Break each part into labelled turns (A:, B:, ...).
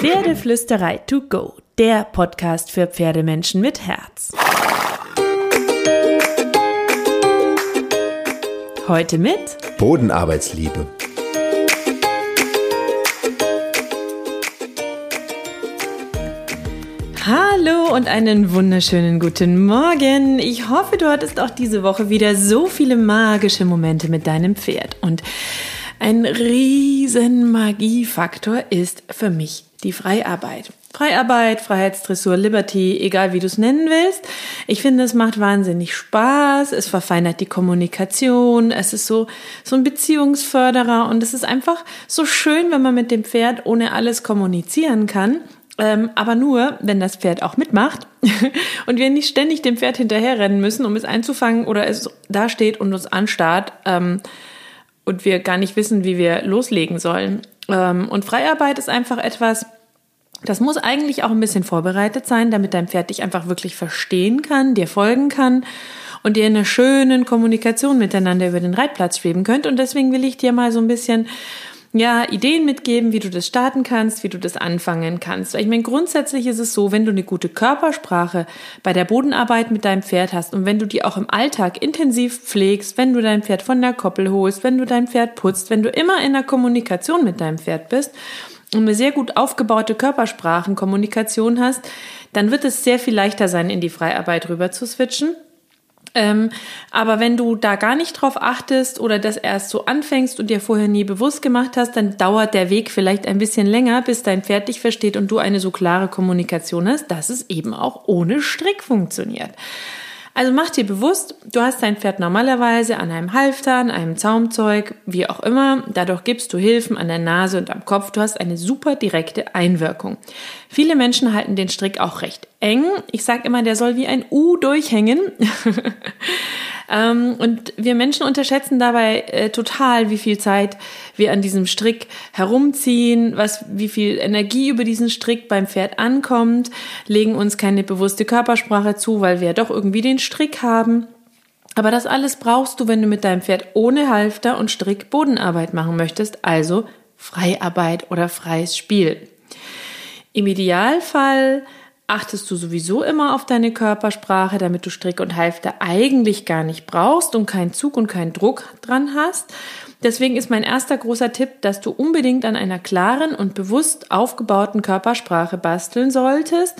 A: Pferdeflüsterei to go, der Podcast für Pferdemenschen mit Herz. Heute mit
B: Bodenarbeitsliebe.
A: Hallo und einen wunderschönen guten Morgen. Ich hoffe, du hattest auch diese Woche wieder so viele magische Momente mit deinem Pferd. Und ein riesen Magiefaktor ist für mich die Freiarbeit. Freiarbeit, Freiheitsdressur, Liberty, egal wie du es nennen willst. Ich finde, es macht wahnsinnig Spaß, es verfeinert die Kommunikation, es ist so, so ein Beziehungsförderer und es ist einfach so schön, wenn man mit dem Pferd ohne alles kommunizieren kann. Ähm, aber nur, wenn das Pferd auch mitmacht und wir nicht ständig dem Pferd hinterherrennen müssen, um es einzufangen oder es da steht und uns anstarrt ähm, und wir gar nicht wissen, wie wir loslegen sollen. Ähm, und Freiarbeit ist einfach etwas, das muss eigentlich auch ein bisschen vorbereitet sein, damit dein Pferd dich einfach wirklich verstehen kann, dir folgen kann und ihr in einer schönen Kommunikation miteinander über den Reitplatz schweben könnt. Und deswegen will ich dir mal so ein bisschen ja, Ideen mitgeben, wie du das starten kannst, wie du das anfangen kannst. Ich meine, grundsätzlich ist es so, wenn du eine gute Körpersprache bei der Bodenarbeit mit deinem Pferd hast und wenn du die auch im Alltag intensiv pflegst, wenn du dein Pferd von der Koppel holst, wenn du dein Pferd putzt, wenn du immer in der Kommunikation mit deinem Pferd bist und eine sehr gut aufgebaute Körpersprachenkommunikation hast, dann wird es sehr viel leichter sein, in die Freiarbeit rüber zu switchen. Ähm, aber wenn du da gar nicht drauf achtest oder das erst so anfängst und dir vorher nie bewusst gemacht hast, dann dauert der Weg vielleicht ein bisschen länger, bis dein Pferd dich versteht und du eine so klare Kommunikation hast, dass es eben auch ohne Strick funktioniert. Also mach dir bewusst, du hast dein Pferd normalerweise an einem Halfter, an einem Zaumzeug, wie auch immer. Dadurch gibst du Hilfen an der Nase und am Kopf. Du hast eine super direkte Einwirkung. Viele Menschen halten den Strick auch recht eng. Ich sage immer, der soll wie ein U durchhängen. Ähm, und wir Menschen unterschätzen dabei äh, total, wie viel Zeit wir an diesem Strick herumziehen, was, wie viel Energie über diesen Strick beim Pferd ankommt, legen uns keine bewusste Körpersprache zu, weil wir ja doch irgendwie den Strick haben. Aber das alles brauchst du, wenn du mit deinem Pferd ohne Halfter und Strick Bodenarbeit machen möchtest, also Freiarbeit oder freies Spiel. Im Idealfall achtest du sowieso immer auf deine Körpersprache, damit du Strick und Halfter eigentlich gar nicht brauchst und keinen Zug und keinen Druck dran hast. Deswegen ist mein erster großer Tipp, dass du unbedingt an einer klaren und bewusst aufgebauten Körpersprache basteln solltest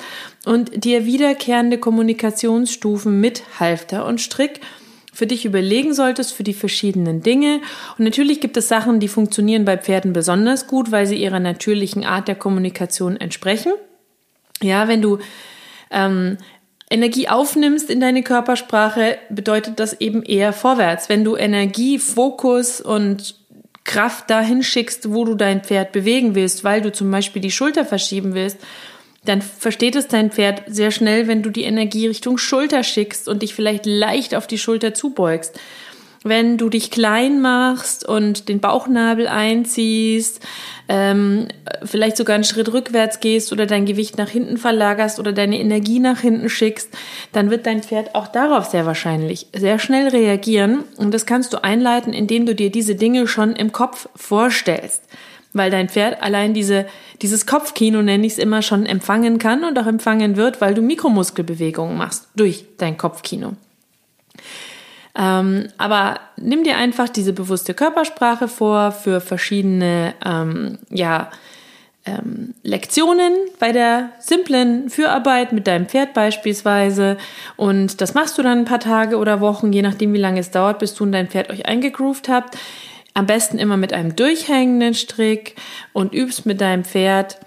A: und dir wiederkehrende Kommunikationsstufen mit Halfter und Strick für dich überlegen solltest für die verschiedenen Dinge. Und natürlich gibt es Sachen, die funktionieren bei Pferden besonders gut, weil sie ihrer natürlichen Art der Kommunikation entsprechen. Ja, wenn du ähm, Energie aufnimmst in deine Körpersprache, bedeutet das eben eher vorwärts. Wenn du Energie, Fokus und Kraft dahin schickst, wo du dein Pferd bewegen willst, weil du zum Beispiel die Schulter verschieben willst, dann versteht es dein Pferd sehr schnell, wenn du die Energie Richtung Schulter schickst und dich vielleicht leicht auf die Schulter zubeugst wenn du dich klein machst und den Bauchnabel einziehst, ähm, vielleicht sogar einen Schritt rückwärts gehst oder dein Gewicht nach hinten verlagerst oder deine Energie nach hinten schickst, dann wird dein Pferd auch darauf sehr wahrscheinlich sehr schnell reagieren. Und das kannst du einleiten, indem du dir diese Dinge schon im Kopf vorstellst. Weil dein Pferd allein diese, dieses Kopfkino, nenne ich es immer, schon empfangen kann und auch empfangen wird, weil du Mikromuskelbewegungen machst durch dein Kopfkino. Ähm, aber nimm dir einfach diese bewusste Körpersprache vor für verschiedene, ähm, ja, ähm, Lektionen bei der simplen Fürarbeit mit deinem Pferd beispielsweise. Und das machst du dann ein paar Tage oder Wochen, je nachdem, wie lange es dauert, bis du und dein Pferd euch eingegroovt habt. Am besten immer mit einem durchhängenden Strick und übst mit deinem Pferd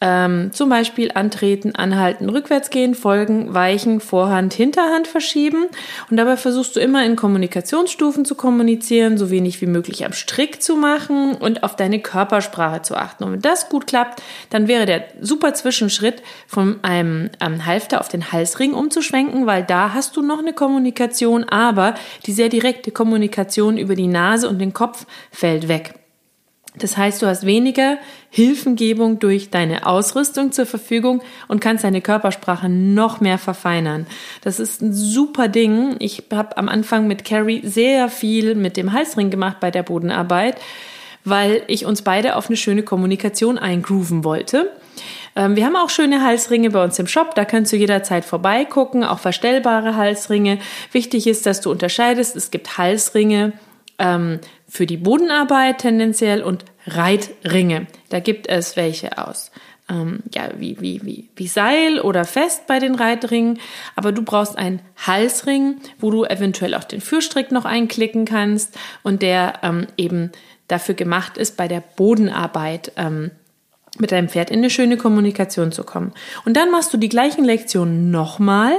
A: ähm, zum Beispiel antreten, anhalten, rückwärts gehen, folgen, weichen, Vorhand, Hinterhand verschieben. Und dabei versuchst du immer in Kommunikationsstufen zu kommunizieren, so wenig wie möglich am Strick zu machen und auf deine Körpersprache zu achten. Und wenn das gut klappt, dann wäre der super Zwischenschritt von einem ähm, Halfter auf den Halsring umzuschwenken, weil da hast du noch eine Kommunikation, aber die sehr direkte Kommunikation über die Nase und den Kopf fällt weg. Das heißt, du hast weniger Hilfengebung durch deine Ausrüstung zur Verfügung und kannst deine Körpersprache noch mehr verfeinern. Das ist ein super Ding. Ich habe am Anfang mit Carrie sehr viel mit dem Halsring gemacht bei der Bodenarbeit, weil ich uns beide auf eine schöne Kommunikation eingrooven wollte. Ähm, wir haben auch schöne Halsringe bei uns im Shop, da kannst du jederzeit vorbeigucken, auch verstellbare Halsringe. Wichtig ist, dass du unterscheidest, es gibt Halsringe ähm, für die Bodenarbeit tendenziell und Reitringe. Da gibt es welche aus ähm, ja, wie, wie, wie, wie Seil oder fest bei den Reitringen. Aber du brauchst einen Halsring, wo du eventuell auch den Führstrick noch einklicken kannst und der ähm, eben dafür gemacht ist, bei der Bodenarbeit ähm, mit deinem Pferd in eine schöne Kommunikation zu kommen. Und dann machst du die gleichen Lektionen nochmal,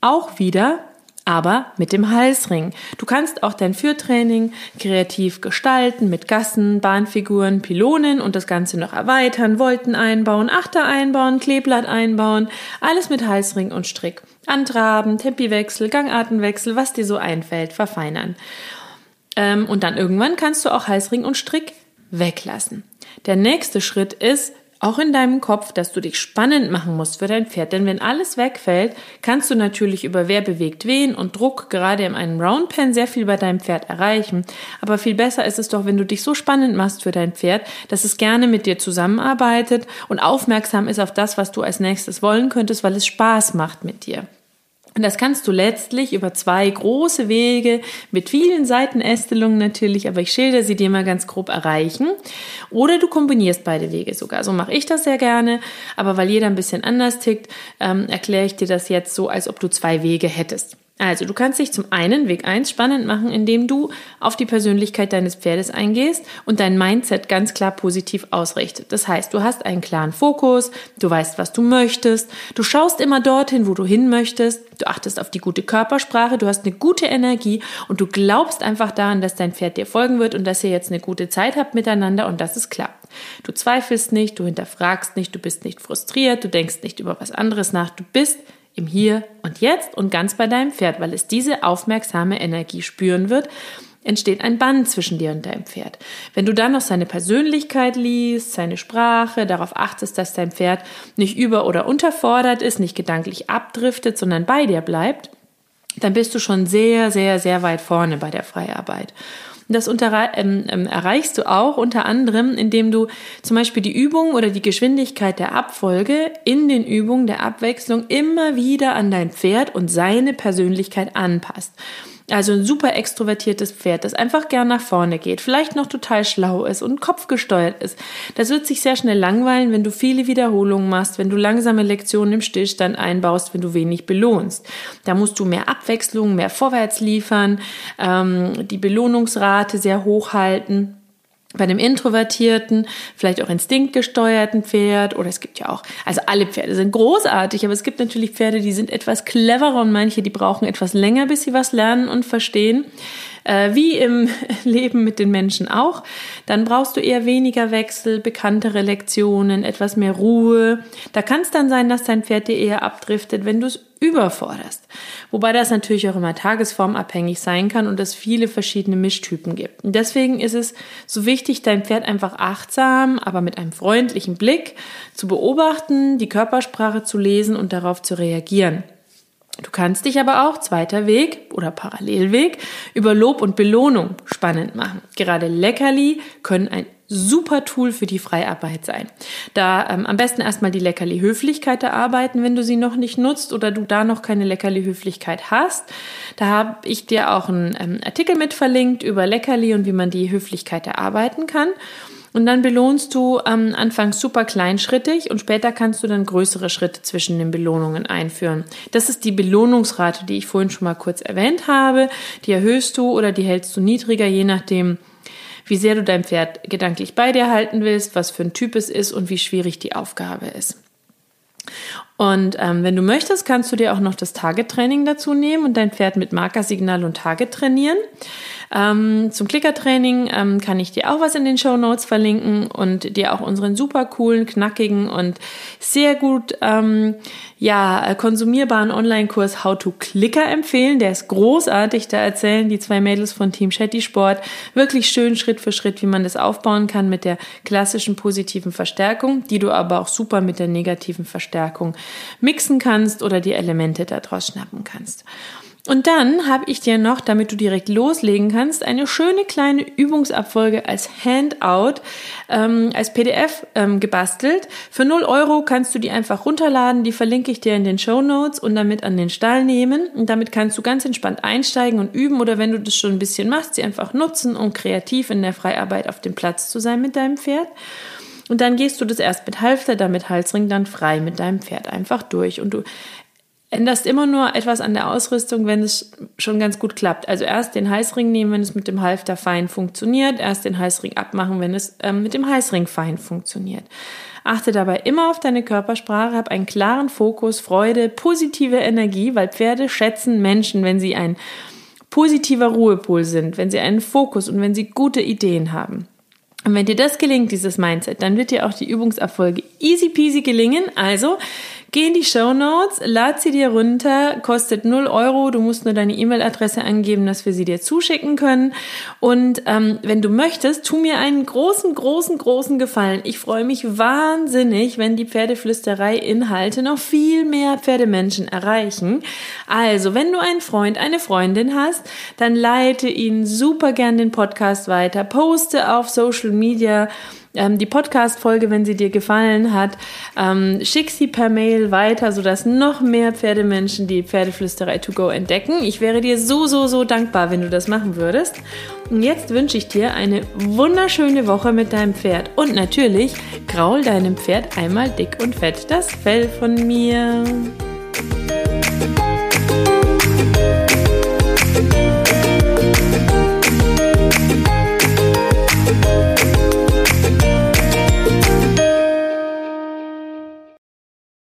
A: auch wieder aber mit dem Halsring. Du kannst auch dein Führtraining kreativ gestalten mit Gassen, Bahnfiguren, Pylonen und das Ganze noch erweitern, Wolten einbauen, Achter einbauen, Kleeblatt einbauen, alles mit Halsring und Strick. Antraben, Tempiwechsel, Gangartenwechsel, was dir so einfällt, verfeinern. Ähm, und dann irgendwann kannst du auch Halsring und Strick weglassen. Der nächste Schritt ist, auch in deinem Kopf, dass du dich spannend machen musst für dein Pferd. Denn wenn alles wegfällt, kannst du natürlich über wer bewegt wen und Druck gerade in einem Roundpen sehr viel bei deinem Pferd erreichen. Aber viel besser ist es doch, wenn du dich so spannend machst für dein Pferd, dass es gerne mit dir zusammenarbeitet und aufmerksam ist auf das, was du als nächstes wollen könntest, weil es Spaß macht mit dir. Und das kannst du letztlich über zwei große Wege mit vielen Seitenästelungen natürlich, aber ich schilder sie dir mal ganz grob erreichen. Oder du kombinierst beide Wege sogar. So mache ich das sehr gerne, aber weil jeder ein bisschen anders tickt, ähm, erkläre ich dir das jetzt so, als ob du zwei Wege hättest. Also, du kannst dich zum einen Weg eins spannend machen, indem du auf die Persönlichkeit deines Pferdes eingehst und dein Mindset ganz klar positiv ausrichtet. Das heißt, du hast einen klaren Fokus, du weißt, was du möchtest, du schaust immer dorthin, wo du hin möchtest, du achtest auf die gute Körpersprache, du hast eine gute Energie und du glaubst einfach daran, dass dein Pferd dir folgen wird und dass ihr jetzt eine gute Zeit habt miteinander und dass es klappt. Du zweifelst nicht, du hinterfragst nicht, du bist nicht frustriert, du denkst nicht über was anderes nach, du bist im Hier und Jetzt und ganz bei deinem Pferd, weil es diese aufmerksame Energie spüren wird, entsteht ein Band zwischen dir und deinem Pferd. Wenn du dann noch seine Persönlichkeit liest, seine Sprache, darauf achtest, dass dein Pferd nicht über- oder unterfordert ist, nicht gedanklich abdriftet, sondern bei dir bleibt, dann bist du schon sehr, sehr, sehr weit vorne bei der Freiarbeit. Das ähm, ähm, erreichst du auch unter anderem, indem du zum Beispiel die Übung oder die Geschwindigkeit der Abfolge in den Übungen der Abwechslung immer wieder an dein Pferd und seine Persönlichkeit anpasst. Also ein super extrovertiertes Pferd, das einfach gern nach vorne geht, vielleicht noch total schlau ist und kopfgesteuert ist. Das wird sich sehr schnell langweilen, wenn du viele Wiederholungen machst, wenn du langsame Lektionen im Stillstand einbaust, wenn du wenig belohnst. Da musst du mehr Abwechslung, mehr Vorwärts liefern, ähm, die Belohnungsrate sehr hoch halten. Bei dem introvertierten, vielleicht auch instinktgesteuerten Pferd oder es gibt ja auch, also alle Pferde sind großartig, aber es gibt natürlich Pferde, die sind etwas cleverer und manche, die brauchen etwas länger, bis sie was lernen und verstehen. Äh, wie im Leben mit den Menschen auch, dann brauchst du eher weniger Wechsel, bekanntere Lektionen, etwas mehr Ruhe. Da kann es dann sein, dass dein Pferd dir eher abdriftet, wenn du es überforderst. Wobei das natürlich auch immer tagesformabhängig sein kann und es viele verschiedene Mischtypen gibt. Und deswegen ist es so wichtig, dein Pferd einfach achtsam, aber mit einem freundlichen Blick zu beobachten, die Körpersprache zu lesen und darauf zu reagieren. Du kannst dich aber auch, zweiter Weg oder Parallelweg, über Lob und Belohnung spannend machen. Gerade Leckerli können ein super Tool für die Freiarbeit sein. Da ähm, am besten erstmal die Leckerli-Höflichkeit erarbeiten, wenn du sie noch nicht nutzt oder du da noch keine Leckerli-Höflichkeit hast. Da habe ich dir auch einen ähm, Artikel mit verlinkt über Leckerli und wie man die Höflichkeit erarbeiten kann. Und dann belohnst du am Anfang super kleinschrittig und später kannst du dann größere Schritte zwischen den Belohnungen einführen. Das ist die Belohnungsrate, die ich vorhin schon mal kurz erwähnt habe. Die erhöhst du oder die hältst du niedriger, je nachdem, wie sehr du dein Pferd gedanklich bei dir halten willst, was für ein Typ es ist und wie schwierig die Aufgabe ist. Und ähm, wenn du möchtest, kannst du dir auch noch das Target-Training dazu nehmen und dein Pferd mit Markersignal und Target trainieren. Ähm, zum Klickertraining ähm, kann ich dir auch was in den Show Notes verlinken und dir auch unseren super coolen, knackigen und sehr gut ähm, ja, konsumierbaren Online-Kurs How to Clicker empfehlen. Der ist großartig. Da erzählen die zwei Mädels von Team Shetty Sport wirklich schön Schritt für Schritt, wie man das aufbauen kann mit der klassischen positiven Verstärkung, die du aber auch super mit der negativen Verstärkung mixen kannst oder die Elemente daraus schnappen kannst. Und dann habe ich dir noch, damit du direkt loslegen kannst, eine schöne kleine Übungsabfolge als Handout, ähm, als PDF ähm, gebastelt. Für 0 Euro kannst du die einfach runterladen, die verlinke ich dir in den Show Notes und damit an den Stall nehmen. Und damit kannst du ganz entspannt einsteigen und üben oder wenn du das schon ein bisschen machst, sie einfach nutzen, um kreativ in der Freiarbeit auf dem Platz zu sein mit deinem Pferd. Und dann gehst du das erst mit Halfter, dann mit Halsring, dann frei mit deinem Pferd einfach durch. Und du änderst immer nur etwas an der Ausrüstung, wenn es schon ganz gut klappt. Also erst den Heißring nehmen, wenn es mit dem Halfter fein funktioniert, erst den Heißring abmachen, wenn es ähm, mit dem Heißring fein funktioniert. Achte dabei immer auf deine Körpersprache, hab einen klaren Fokus, Freude, positive Energie, weil Pferde schätzen Menschen, wenn sie ein positiver Ruhepol sind, wenn sie einen Fokus und wenn sie gute Ideen haben. Und wenn dir das gelingt, dieses Mindset, dann wird dir auch die Übungserfolge easy peasy gelingen. Also Geh in die Show Notes, lad sie dir runter, kostet 0 Euro. Du musst nur deine E-Mail-Adresse angeben, dass wir sie dir zuschicken können. Und ähm, wenn du möchtest, tu mir einen großen, großen, großen Gefallen. Ich freue mich wahnsinnig, wenn die Pferdeflüsterei-Inhalte noch viel mehr Pferdemenschen erreichen. Also, wenn du einen Freund, eine Freundin hast, dann leite ihnen super gern den Podcast weiter, poste auf Social Media ähm, die Podcast-Folge, wenn sie dir gefallen hat, ähm, schick sie per Mail weiter, sodass noch mehr Pferdemenschen die Pferdeflüsterei to go entdecken. Ich wäre dir so, so, so dankbar, wenn du das machen würdest. Und jetzt wünsche ich dir eine wunderschöne Woche mit deinem Pferd. Und natürlich, graul deinem Pferd einmal dick und fett das Fell von mir.